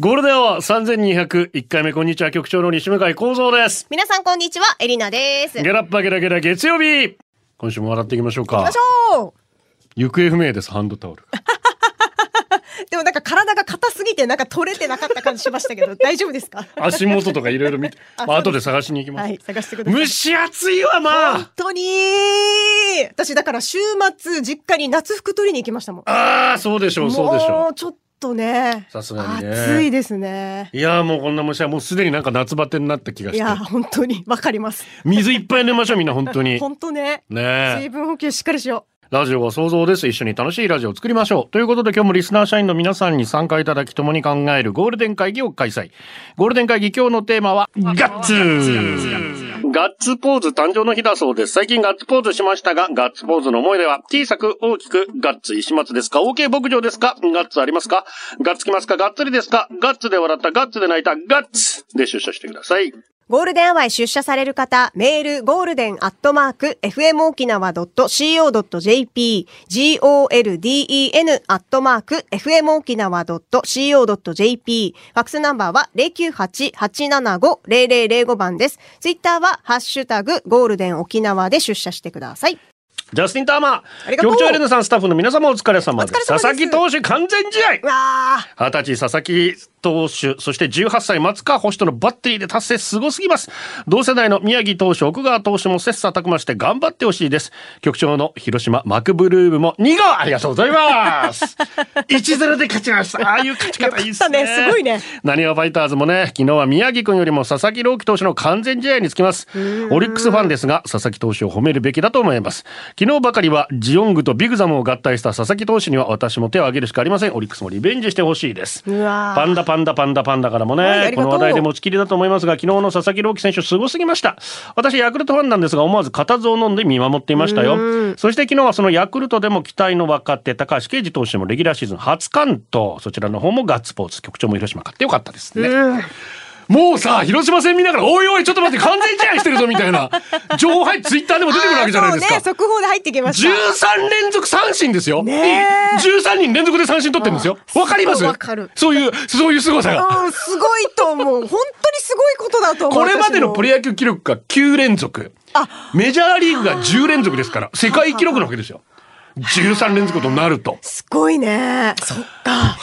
ゴールデンは3201回目、こんにちは、局長の西向井幸三です。皆さんこんにちは、エリナです。ゲラッパゲラゲラ月曜日今週も笑っていきましょうか行きまし。ょう行方不明です、ハンドタオル。でもなんか体が硬すぎてなんか取れてなかった感じしましたけど、大丈夫ですか？足元とかいろいろ見て、あまあ後で探しに行きます。はい、探してください。蒸し暑いわ、ま本あ当に私だから週末実家に夏服取りに行きましたもん。ああ、そうでしょう、そうでしょもうちょっとね。さすがにね暑いですね。う。いやーもうこんな虫はもうすでになんか夏バテになった気がしていや、。本当にわかります。水いっぱい飲みましょう、みんな本当に。本当ね。ね水分補給しっかりしよラジオは想像です。一緒に楽しいラジオを作りましょう。ということで今日もリスナー社員の皆さんに参加いただき共に考えるゴールデン会議を開催。ゴールデン会議今日のテーマはガッツガッツポーズ誕生の日だそうです。最近ガッツポーズしましたが、ガッツポーズの思い出は小さく大きくガッツ石松ですか ?OK 牧場ですか？ガッツありますか？ガッツきますか？ガッツリですか？ガッツで笑ったガッツで泣いたガッツで出社してください。う。ゴールデンアワーへ出社される方、メール、ゴールデンアットマーク、fmokinawa.co.jp、golden アットマーク、fmokinawa.co.jp、ファックスナンバーは098-875-0005番です。ツイッターは、ハッシュタグ、ゴールデン沖縄で出社してください。ジャスティン・ターマー局長エレナさん、スタッフの皆様お疲れ様です。です佐々木投手完全試合二十歳佐々木投手、そして18歳松川捕手とのバッテリーで達成すごすぎます。同世代の宮城投手、奥川投手も切磋琢磨して頑張ってほしいです。局長の広島マクブルームも2号ありがとうございます。1-0で勝ちました。ああいう勝ち方いいっすね。ねすごいね。なにわファイターズもね、昨日は宮城君よりも佐々木朗希投手の完全試合につきます。オリックスファンですが、佐々木投手を褒めるべきだと思います。昨日ばかりはジオングとビグザムを合体した佐々木投手には私も手を挙げるしかありません。オリックスもリベンジしてほしいです。うわーパンダパンダパンダパンダからもね、はいこの話題で持ちきりだと思いますが、昨日の佐々木朗希選手すごすぎました。私、ヤクルトファンなんですが、思わず固唾を飲んで見守っていましたよ。そして昨日はそのヤクルトでも期待の若手、高橋奎二投手もレギュラーシーズン初完投。そちらの方もガッツポーズ。局長も広島勝ってよかったですね。もうさ、広島戦見ながら、おいおい、ちょっと待って、完全試合してるぞ、みたいな。情報入ってツイッターでも出てくるわけじゃないですかね、速報で入ってきました。13連続三振ですよ。ねえ13人連続で三振取ってるんですよ。わかります？そういう、そういう凄さが。うん、すごいと思う。本当にすごいことだと思う。これまでのプロレ野球記録が9連続。メジャーリーグが10連続ですから、世界記録なわけですよ。13連続となると。すごいね。そっか。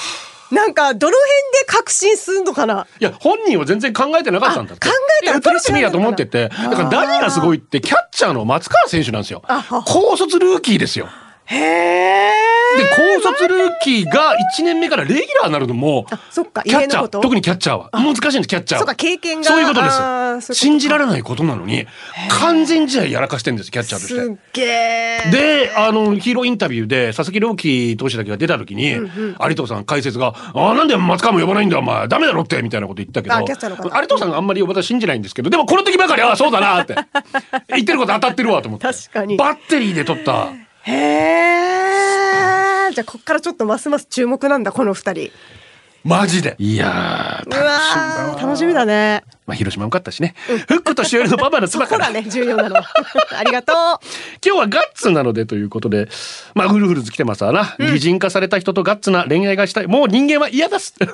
なんか、どの辺で確信すんのかな？いや、本人は全然考えてなかったんだって。あ考えたらいや打たれてみやと思ってて。だから何がすごいって、キャッチャーの松川選手なんですよ。高卒ルーキーですよ。へえ。で、高卒ルーキーが1年目からレギュラーになるのも、そっか、キャッチャー、特にキャッチャーは。難しいんです、キャッチャーは。そうか経験がそういうことです。信じられないことなのに、完全試合やらかしてんです、キャッチャーとして。すっげえ。で、あの、ヒーローインタビューで、佐々木朗希投手だけが出た時に、有藤さん解説が、ああ、なんで松川も呼ばないんだ、お前、ダメだろって、みたいなこと言ったけど、有藤さんがあんまり私信じないんですけど、でもこの時ばかり、ああ、そうだなって。言ってること当たってるわと思って。確かにバッテリーで取った。へえ。じゃあ、こっからちょっとますます注目なんだ、この2人。マジで。いやー、うわー、楽しみだね。まあ、広島よかったしね。フックとしおりのパパの妻から。ね、重要なのは。ありがとう。今日はガッツなのでということで、まあ、ウルフルズ来てますわな。擬人化された人とガッツな恋愛がしたい。もう人間は嫌です。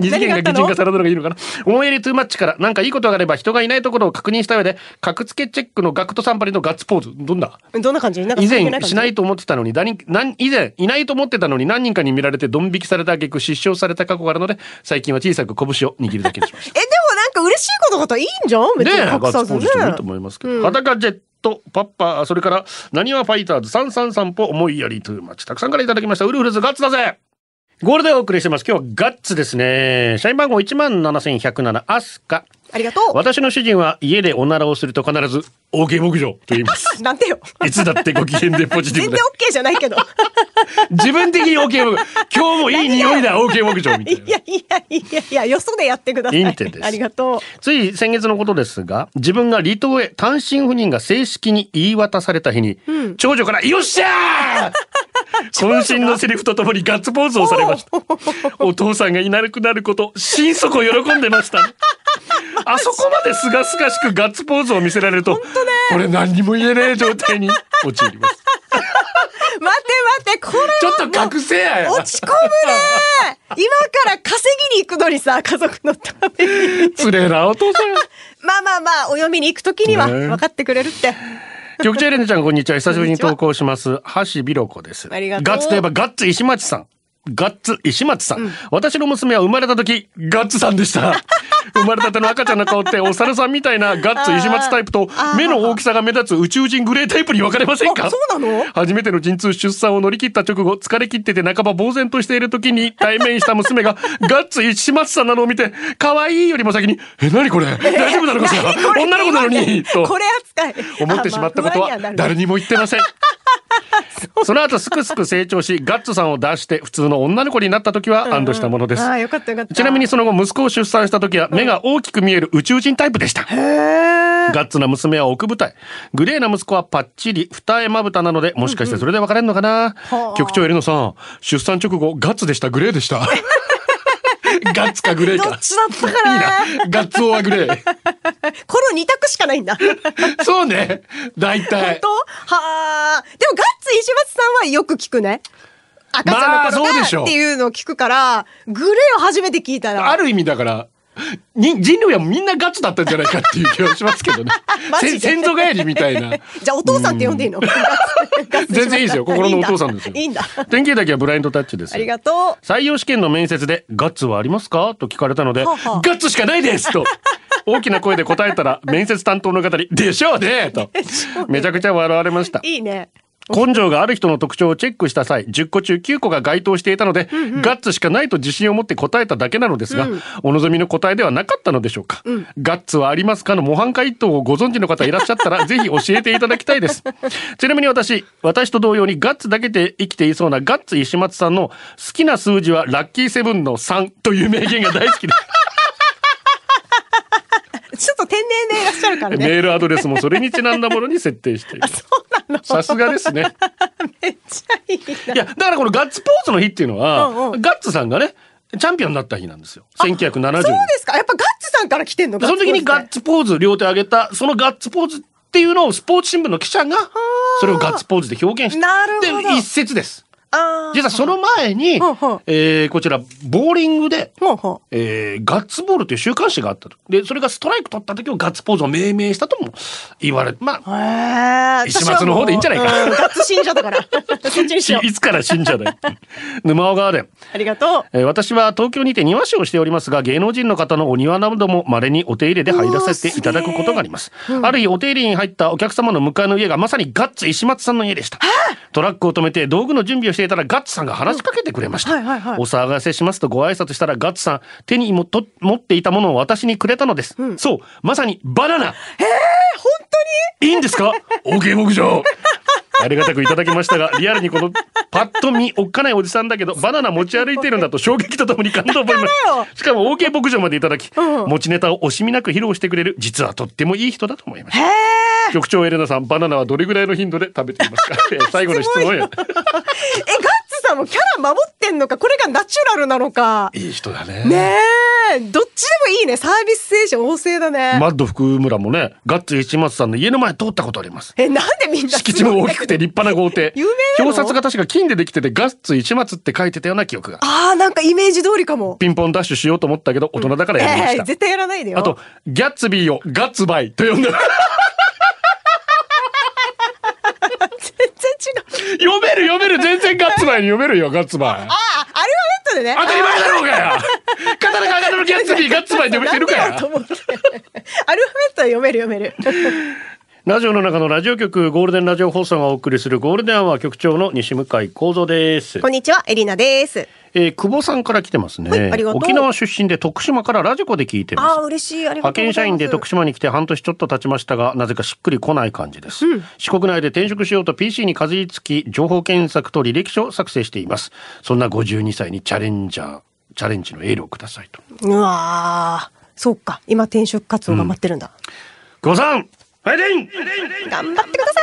二次元が擬人化されるのがいいのかな。思いやりトゥーマッチから、なんかいいことがあれば人がいないところを確認した上で、格付けチェックのガクトサンパリのガッツポーズ。どんな？どんな感じ？以前しないと思ってたのに、何何以前いないと思ってたのに何人かに見られてドン引きされた挙句失笑された過去があるので、最近は小さく拳を握るだけにしました。え、でもなんか嬉しいことこといいんじゃん？別に隠さずねツポーズしてもいいと思いますけど。裸ジェット、パッパー、それから、なにわファイターズ、三三散歩、思いやりトゥーマッチ。たくさんからいただきました。ウルフルズガッツだぜゴールデンお送りしてます。今日はガッツですね。社員番号17107、アスカ。ありがとう。私の主人は家でおならをすると必ず、OK 牧場と言います。なんてよ。いつだってご機嫌でポジティ全然ブで。OK じゃないけど。自分的に OK 牧場。今日もいい匂いだ OK 牧場みたいな。いやいやいやいや、よそでやってください。インテですありがとう。つい先月のことですが、自分が離島へ単身赴任が正式に言い渡された日に、長女から、よっしゃー 渾身のセリフとともにガッツポーズをされました。お父さんがいなくなること、心底喜んでました。あそこまですがすがしくガッツポーズを見せられると、これ何にも言えねえ状態に陥ります。待て待て、これはちょっと隠せやや。落ち込むね今から稼ぎに行くのにさ、家族のために。つれえなお父さん。まあまあまあ、お読みに行くときにはね分かってくれるって。局長エレンちゃんこんにちは久しぶりに投稿します橋びろこですありがとうガッツといえばガッツ石町さんガッツ石松さん、私の娘は生まれた時ガッツさんでした生まれたての赤ちゃんの顔ってお猿さんみたいなガッツ石松タイプと目の大きさが目立つ宇宙人グレータイプに分かれませんか？あそうなの？初めての陣痛出産を乗り切った直後疲れ切ってて半ば呆然としている時に対面した娘が ガッツ石松さんなのを見て可愛いよりも先に「え何これ大丈夫なのかしら？女の子なのに」とこれ扱い。思ってしまったことは誰にも言ってません。その後すくすく成長しガッツさんを出して普通の女の子になった時は安堵したものです。ああ、よかったよかった。ちなみにその後息子を出産した時は目が大きく見える宇宙人タイプでした。ガッツな娘は奥舞台。グレーな息子はパッチリ二重まぶたなので、もしかしてそれで分かれるのかな、はあ局長エリノさん、出産直後ガッツでした、グレーでした。ガッツかグレーか。どっちだったかないいな。ガッツオはグレー。この二択しかないんだ。本そうね。大体。当？はあ。でもガッツ石松さんはよく聞くね。赤ちゃんのまあ頃そうでしょうがっていうのを聞くから、グレーを初めて聞いたら。ある意味だから、に人類はみんなガッツだったんじゃないかっていう気はしますけどね 先祖返りみたいな。じゃあお父さんって呼んでいいの？全然いいですよ。心のお父さんですよ。いいんだ。典型だけはブラインドタッチですあ。りがとう。採用試験の面接でガッツはありますか？と聞かれたので、はあはあガッツしかないですと 大きな声で答えたら面接担当の方にでしょうねとめちゃくちゃ笑われました。いいね。根性がある人の特徴をチェックした際10個中9個が該当していたので、ガッツしかないと自信を持って答えただけなのですが、お望みの答えではなかったのでしょうか、ガッツはありますかの模範解答をご存知の方いらっしゃったら ぜひ教えていただきたいです。ちなみに私私と同様にガッツだけで生きていそうなガッツ石松さんの好きな数字はラッキーセブンの3という名言が大好きで。すちょっと天然でいらっしゃるからね。メールアドレスもそれにちなんだものに設定しているそうなの。さすがですね めっちゃいいな。いや、だからこのガッツポーズの日っていうのは、うんうんガッツさんがね、チャンピオンになった日なんですよ。1970年。そうですか。やっぱガッツさんから来てんの？その時にガッツツポーズ、両手上げた、そのガッツポーズっていうのをスポーツ新聞の記者が、それをガッツポーズで表現して、なるほどで、一節です。実はその前にほうほう、えーこちら、ボーリングで、ほうほえーガッツボールという週刊誌があったと。で、それがストライク取った時をガッツポーズを命名したとも言われ、まあ。石松の方でいいんじゃないか。ガッツ信者だから。いつから信者だよ。沼尾川で。ありがとえー私は東京にて庭師をしておりますが芸能人の方のお庭なども稀にお手入れで入らせていただくことがあります、ある日お手入れに入ったお客様の向かいの家がまさにガッツ石松さんの家でした。トラックを止めて道具の準備をしていたらガッツさんが話しかけてくれました、お騒がせしますとご挨拶したらガッツさん手にもと持っていたものを私にくれたのです、そうまさにバナナ。えー、本当に？いいんですか？OK 牧場ありがたくいただきましたが、リアルにこのパッと見おっかないおじさんだけど、バナナ持ち歩いてるんだと衝撃とともに感動を覚えまよす。しかも OK 牧場までいただき、うん持持ちネタを惜しみなく披露してくれる、実はとってもいい人だと思いました。局長エレナさん、バナナはどれぐらいの頻度で食べていますか？えー最後の質問や。え、さんもキャラ守ってんのか、これがナチュラルなのか。いい人だね。ねえ、どっちでもいいね。サービス精神旺盛だね。マッド福村もね、ガッツ石松さんの家の前通ったことあります。え、なんでみんな敷地も大きくて立派な豪邸。有名表札が確か金でできてて、ガッツ石松って書いてたような記憶が。ああ、なんかイメージ通りかも。ピンポンダッシュしようと思ったけど、大人だからやりました。ええ絶対やらないでよ。あと、ギャッツビーをガッツバイと呼んで、読める読める全然ガッツバイに読めるよ、ガッツバイ。ああ、アルファベットでね。当たり前だろうがよカタカナのギャッツビー、ガッツ読めてるか。アルファベットは読める読める。ラジオの中のラジオ局ゴールデンラジオ放送がお送りするゴールデンアワー局長の西向井光三です。こんにちは、エリナです。えー久保さんから来てますね、はいありがとう沖縄出身で徳島からラジコで聞いてますああ、嬉しい。ありがとうございます。遣社員で徳島に来て半年ちょっと経ちましたがなぜかしっくりこない感じです、四国内で転職しようと PC にかじりつき情報検索と履歴書を作成していますそんな52歳にチャレンジャーチャレンジのエールをくださいとうわーそうか。今転職活動頑張ってるんだ。久保さんファイティン頑張ってくださ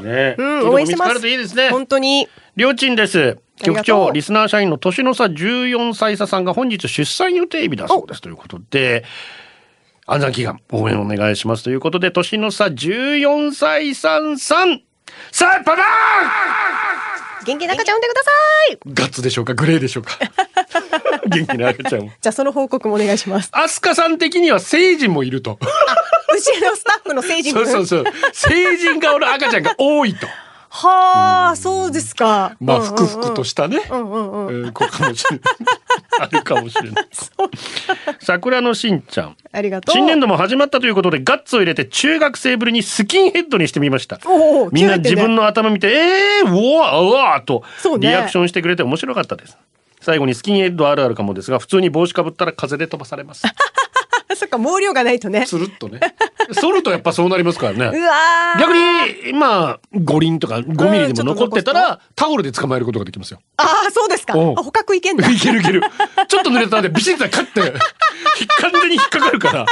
い。ねうん、応援してます。いいですね本当に。りょうちんです。局長、リスナー社員の年の差14歳差さんが本日出産予定日だそうですということで、安産祈願応援お願いしますということで、年の差14歳さんさん、さあ、パパ元気な赤ちゃん産んでください。ーガッツでしょうか？グレーでしょうか？元気な赤ちゃんを。じゃあその報告もお願いします。アスカさん的には成人もいると。うちのスタッフの成人君。そうそうそう。成人顔の赤ちゃんが多いと。はあ、そうですか。まあ、うんうんうんふくふくとしたね。うんうんうん。うん、こうかもしれない。あるかもしれない。桜のしんちゃん。ありがとう。新年度も始まったということでガッツを入れて中学生ぶりにスキンヘッドにしてみましたおおみんな自分の頭見て「えー、うわうわ」とリアクションしてくれて面白かったです最後にスキンヘッドあるあるかもですが普通に帽子かぶったら風で飛ばされます そっか、毛量がないとね。つるっとね。剃るとやっぱそうなりますから うねわー。逆にまあ五輪とか5ミリでも残ってたらタオルで捕まえることができますよ。ああ、そうですか。捕獲いけんだ。いけるいける。ちょっと濡れたのでビシッとカッてひ完全に引っかかるから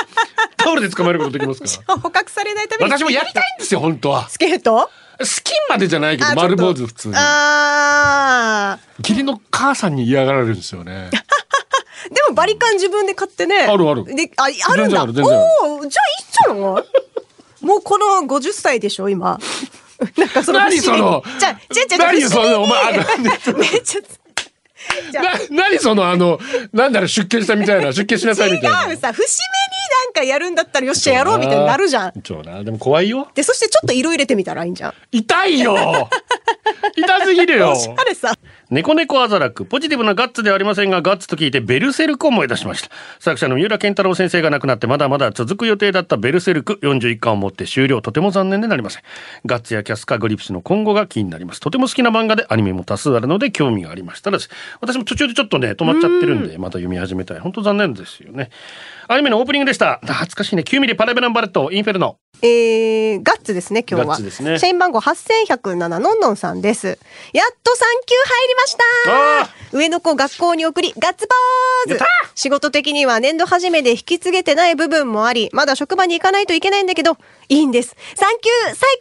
タオルで捕まえることできますから。捕獲されないために。私もやりたいんですよ本当は。スキンヘッドスキンまでじゃないけどあ丸坊主普通に。ああ。義理の母さんに嫌がられるんですよねでもバリカン自分で買ってね。あるある。で、あ、あるんだ。おお、じゃあいいんじゃないもうこの50歳でしょ、今。なんかその何その？じゃあ、じゃあ、じゃあ、何その？お前あ めっちゃ。な何その？あのなんだろう出家したみたいな？出家しなさいみたいな。違うさ、節目になんかやるんだったらよっしゃやろうみたいになるじゃん。そうなでも怖いよ。で、そしてちょっと色入れてみたらいいんじゃん。痛いよ 痛すぎるよ。おしゃれさ。猫猫アザラク。ポジティブなガッツではありませんがガッツと聞いてベルセルクを思い出しました。作者の三浦健太郎先生が亡くなってまだまだ続く予定だったベルセルク41巻をもって終了。とても残念でなりません。ガッツやキャスカグリプスの今後が気になります。とても好きな漫画でアニメも多数あるので興味がありましたらです私も途中でちょっとね止まっちゃってるんでまた読み始めたい。本当残念ですよね。アニメのオープニングでした。懐かしいね。9ミリパラベランバレットインフェルノ。えー、ガッツですね、今日は。ガッツですね。社員番号8107、のんのんさんです。やっと産休入りました。あ上の子学校に送り、ガッツポーズ。仕事的には年度初めで引き継げてない部分もあり、まだ職場に行かないといけないんだけど、いいんです。産休最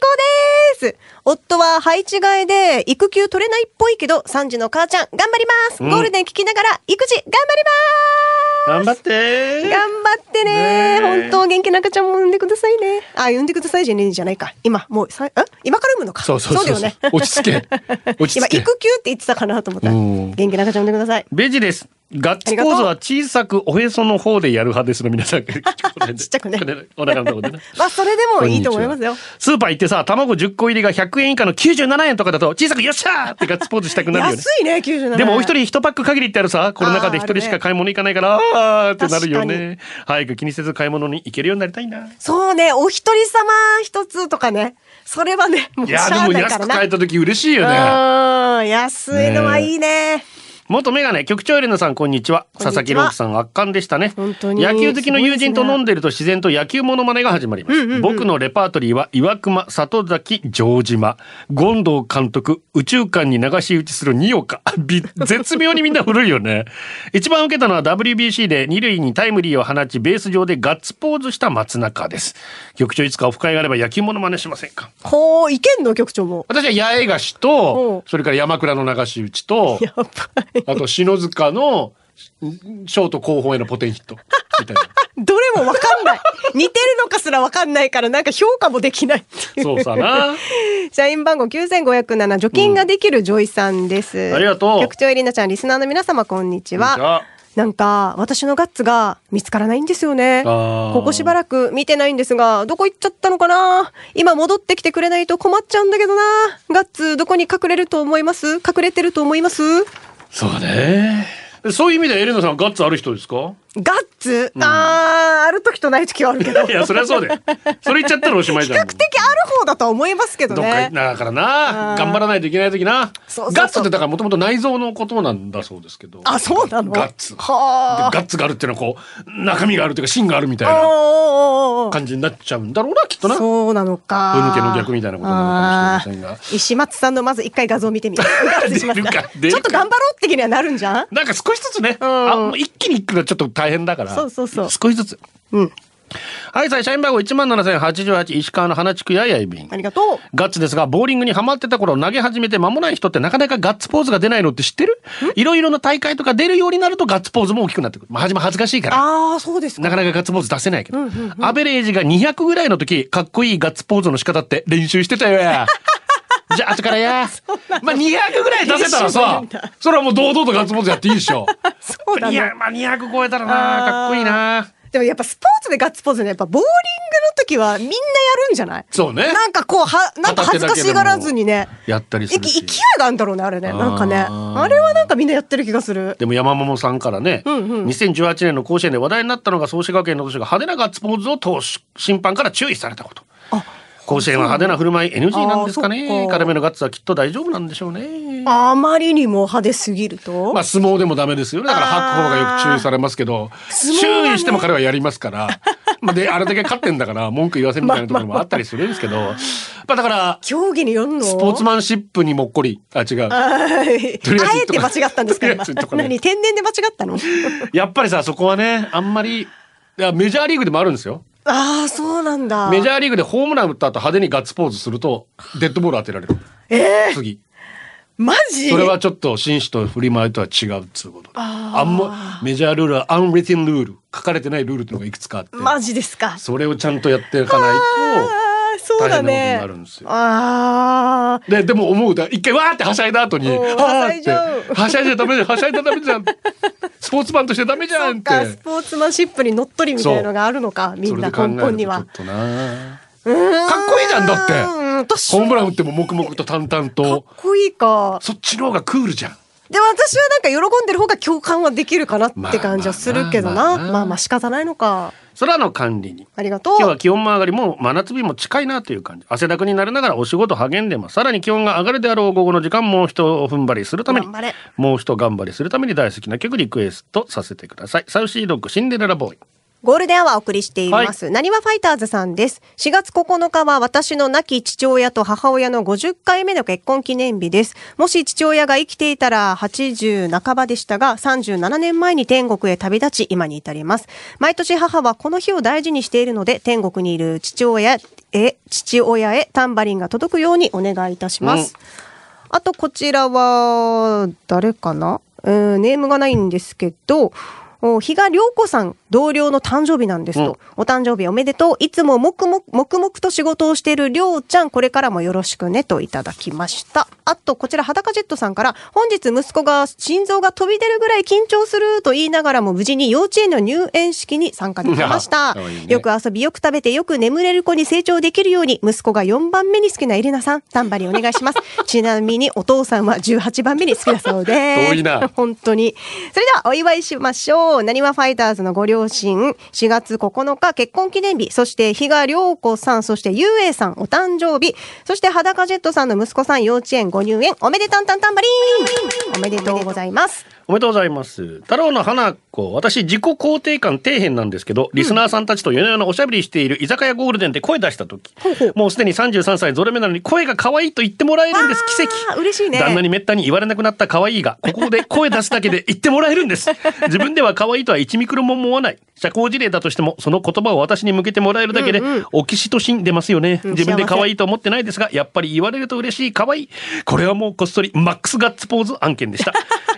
高です。夫は配置換えで育休取れないっぽいけど、3児の母ちゃん頑張ります、うん。ゴールデン聞きながら育児頑張ります頑張って頑張ってね本当元気な赤ちゃんも産んでくださいね。あ、産んでくださいじゃねえじゃないか。今、もう、さ、あ今から産むのか。そうそうそうそうだよね。落ち着け 落ち今、着け育休って言ってたかなと思った。うん元気な赤ちゃん産んでください。ベジです。ガッツポーズは小さくおへその方でやる派ですの皆さん。ちっちゃくねお腹のとこでね。まあ、それでもいいと思いますよ。スーパー行ってさ、卵10個入りが100円以下の97円とかだと小さくよっしゃーってガッツポーズしたくなるよね。安いね、97円。でもお一人一パック限りってあるさ、コロナ禍で一人しか買い物行かないから、あーってなるよね。早く気にせず買い物に行けるようになりたいな。そうね、お一人様一つとかね。それはね、もうしゃいや、であもないからな。安く買えた時嬉しいよね。うん、安いのはいいね。元メガネ局長エレナさんこんにちは。佐々木朗希さん圧巻でしたね。本当に野球好きの友人と飲んでると自然と野球モノマネが始まります、僕のレパートリーは岩隈里崎城島。権藤監督宇宙間に流し打ちする二岡。び絶妙にみんな古いよね。一番受けたのは WBC で二塁にタイムリーを放ちベース上でガッツポーズした松中です。局長いつかオフ会があれば野球モノマネしませんか？ほう、いけんの？局長も。私は八重樫とそれから山倉の流し打ちとやばい。あと篠塚のショート後方へのポテンヒットみたいな。どれもわかんない。似てるのかすらわかんないから、なんか評価もできないっていう。そうさな。社員番号9507、除菌ができるジョイさんです。ありがとう局長エリナちゃん、リスナーの皆様、こんにちは。なんか、私のガッツが見つからないんですよね。ここしばらく見てないんですが、どこ行っちゃったのかな？今戻ってきてくれないと困っちゃうんだけどな。ガッツ、どこに隠れると思います？隠れてると思います？そうね。そういう意味でエレナさんガッツある人ですか？ガッツ、あー、ある時とない時はあるけど。いや、そりゃそうだよ。それ言っちゃったらおしまいじゃん。比較的ある方だとは思いますけどどっかね。だからな頑張らな。いといけない時なガッツってだからもともと内臓のことなんだそうですけど。あ、そうなの？ガッツ。はあ。でガッツがあるっていうのはこう中身があるというか芯があるみたいな感じになっちゃうんだろうなきっとな。そうなのか。ふぬけの逆みたいなことなのかもしれませんが。石松さんのまず一回画像見てみ るちょっと頑張ろう的にはなるんじゃん？なんか少しずつね、ん。あ一気に行くのはちょっと大変だからそうそうそう少しずつうん。はいさい社員番号1万7088石川の花地区ややいびんありがとう。ガッツですが、ボーリングにハマってた頃投げ始めて間もない人ってなかなかガッツポーズが出ないのって知ってる？いろいろな大会とか出るようになるとガッツポーズも大きくなってくる。まあ、初め恥ずかしいから。ああ、そうですか。なかなかガッツポーズ出せないけど。アベレージが200ぐらいの時、かっこいいガッツポーズの仕方って練習してたよや。じゃあ、後からや。まあ、200ぐらい出せたらさそれはもう堂々とガッツポーズやっていいでしょ。そうだねいや、まあ、200超えたらな、かっこいいな。でもやっぱスポーツでガッツポーズね、やっぱボーリングの時はみんなやるんじゃない？そうねなんかこう、は、なんか恥ずかしがらずにね。やったりする勢いがあるんだろうね、あれね。なんかね。あれはなんかみんなやってる気がする。でも山桃さんからね、んうん2018年の甲子園で話題になったのが創志学園の年が派手なガッツポーズを通し審判から注意されたこと。甲子園は派手な振る舞い NG なんですかね軽めのガッツはきっと大丈夫なんでしょうね。あまりにも派手すぎると。まあ相撲でもダメですよね。だから吐く方がよく注意されますけど、ね注意しても彼はやりますから。まあで、あれだけ勝ってんだから文句言わせみたいなところもあったりするんですけど、まあだから、競技によんの？スポーツマンシップにもっこり、あ、違う。あえて間違ったんですかね何天然で間違ったの？やっぱりさ、そこはね、あんまり、いやメジャーリーグでもあるんですよ。ああ、そうなんだ。メジャーリーグでホームラン打った後派手にガッツポーズすると、デッドボール当てられる。えー、次。マジ？それはちょっと紳士と振り回りとは違うっつうことで。あんま、メジャールールはアンリテンルール。書かれてないルールっていうのがいくつかあって。マジですか。それをちゃんとやっていかないああ、そうだねなるんです。よああ。と。で、でも思うだ、一回わーってはしゃいだ後に、ははしゃいじゃうーって、はしゃいじゃダメじゃん、はしゃいじゃダメじゃん。スポーツマンとしてダメじゃんっ。てか、スポーツマンシップにのっとりみたいなのがあるのか、みんな根本には。かっこいいじゃんだってホームラン打っても黙々と淡々かっと。こいいか。そっちの方がクールじゃん。でも私はなんか喜んでる方が共感はできるかなって感じはするけどな。まあまあ仕方ないのか。空の管理に。ありがとう。今日は気温も上がりもう真夏日も近いなという感じ汗だくになりながらお仕事励んでますさらに気温が上がるであろう午後の時間もう一踏ん張りするためにもう一頑張りするために大好きな曲リクエストさせてくださいサウシードッグシンデレラボーイゴールデンアワーお送りしています。なにわファイターズさんです。4月9日は私の亡き父親と母親の50回目の結婚記念日です。もし父親が生きていたら80半ばでしたが、37年前に天国へ旅立ち、今に至ります。毎年母はこの日を大事にしているので、天国にいる父親へ、父親へタンバリンが届くようにお願いいたします。あと、こちらは、誰かな？うん、ネームがないんですけど、お比嘉良子さん、同僚の誕生日なんですと。お誕生日おめでとう。いつも黙々、黙々と仕事をしているりょうちゃん、これからもよろしくねといただきました。あと、こちら、裸ジェットさんから、本日息子が心臓が飛び出るぐらい緊張すると言いながらも無事に幼稚園の入園式に参加できました。いいねよく遊び、よく食べて、よく眠れる子に成長できるように、息子が4番目に好きなエレナさん、タンバリンお願いします。ちなみに、お父さんは18番目に好きだそうです。遠いな本当に。それではお祝いしましょう。なにわファイターズのご両親、4月9日結婚記念日、そして比嘉良子さん、そしてゆうえいさんお誕生日、そして裸ジェットさんの息子さん幼稚園ご入園、おめでたんたんたんばりーおめでとうございます。おめでとうございます。太郎の花子、私自己肯定感底辺なんですけど、リスナーさんたちと夜な夜なおしゃべりしている居酒屋ゴールデンで声出した時、もうすでに33歳ゾロ目なのに声が可愛いと言ってもらえるんです。奇跡。嬉しいね旦那にめったに言われなくなった可愛いが、ここで声出すだけで言ってもらえるんです。自分では可愛いとは1ミクロも思わない。社交辞令だとしても、その言葉を私に向けてもらえるだけで、オキシトシン出ますよね。うん自分で可愛いと思ってないですが、やっぱり言われると嬉しい可愛い。これはもうこっそりマックスガッツポーズ案件でした。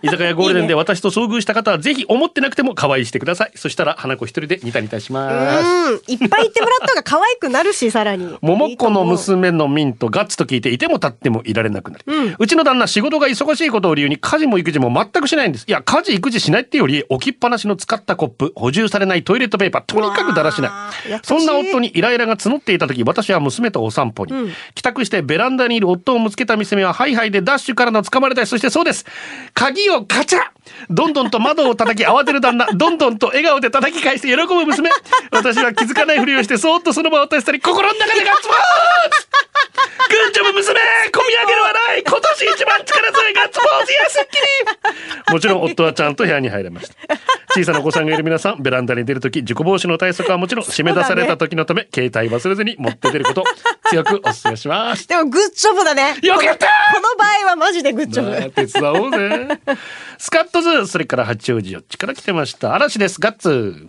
居酒屋ゴールデンで私と遭遇した方はぜひ思ってなくても可愛いしてください。そしたら花子一人でニタニタします。うん、いっぱい言ってもらった方が可愛くなるし、さらに。桃子のいい娘のミントガッツと聞いていても立ってもいられなくなり、うちの旦那仕事が忙しいことを理由に家事も育児も全くしないんです。いや家事育児しないってより置きっぱなしの使ったコップ補充されないトイレットペーパーとにかくだらしわないい。そんな夫にイライラが募っていた時私は娘とお散歩に、帰宅してベランダにいる夫を見つけた娘はハイハイでダッシュからの掴まれたりそしてそうです。鍵ををカチャ。どんどんと窓を叩き慌てる旦那。どんどんと笑顔で叩き返して喜ぶ娘。私は気づかないふりをしてそーっとその場を立ちたり心の中でガッツポーズ。グッジョブ娘込み上げるはない。今年一番力強いガッツポーズやすっきり。もちろん夫はちゃんと部屋に入れました。小さなお子さんがいる皆さんベランダに出るとき事故防止の対策はもちろん締め出された時のため、携帯忘れずに持って出ること 強くお勧めしますでもグッジョブだね。よかったこの場合はマジでグッジョブ。まあ手伝おうぜ。スカットズ、それから八王子よっちから来てました。嵐です、ガッツ。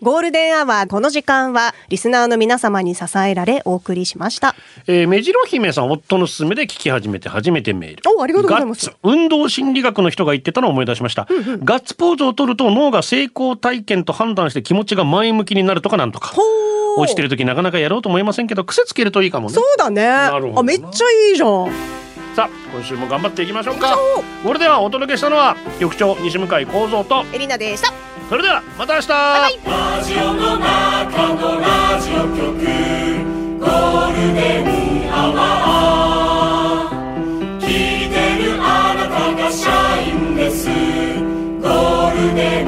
ゴールデンアワー、この時間は、リスナーの皆様に支えられ、お送りしました。えー、目白姫さん、夫の勧めで聞き始めて初めてメール。おありがとうございます運動心理学の人が言ってたのを思い出しました。ガッツポーズを取ると脳が成功体験と判断して気持ちが前向きになるとかなんとか。落ちてる時なかなかやろうと思いませんけど、癖つけるといいかもね。そうだね。なるほどなあ、めっちゃいいじゃん。さあ、今週も頑張っていきましょうか。これではお届けしたのは、局長西向井幸三と、エリナでした。それではまた明日。バイラジオの中のラジオ局ゴールデンアワー聞いてるあなたが社員です。ゴールデン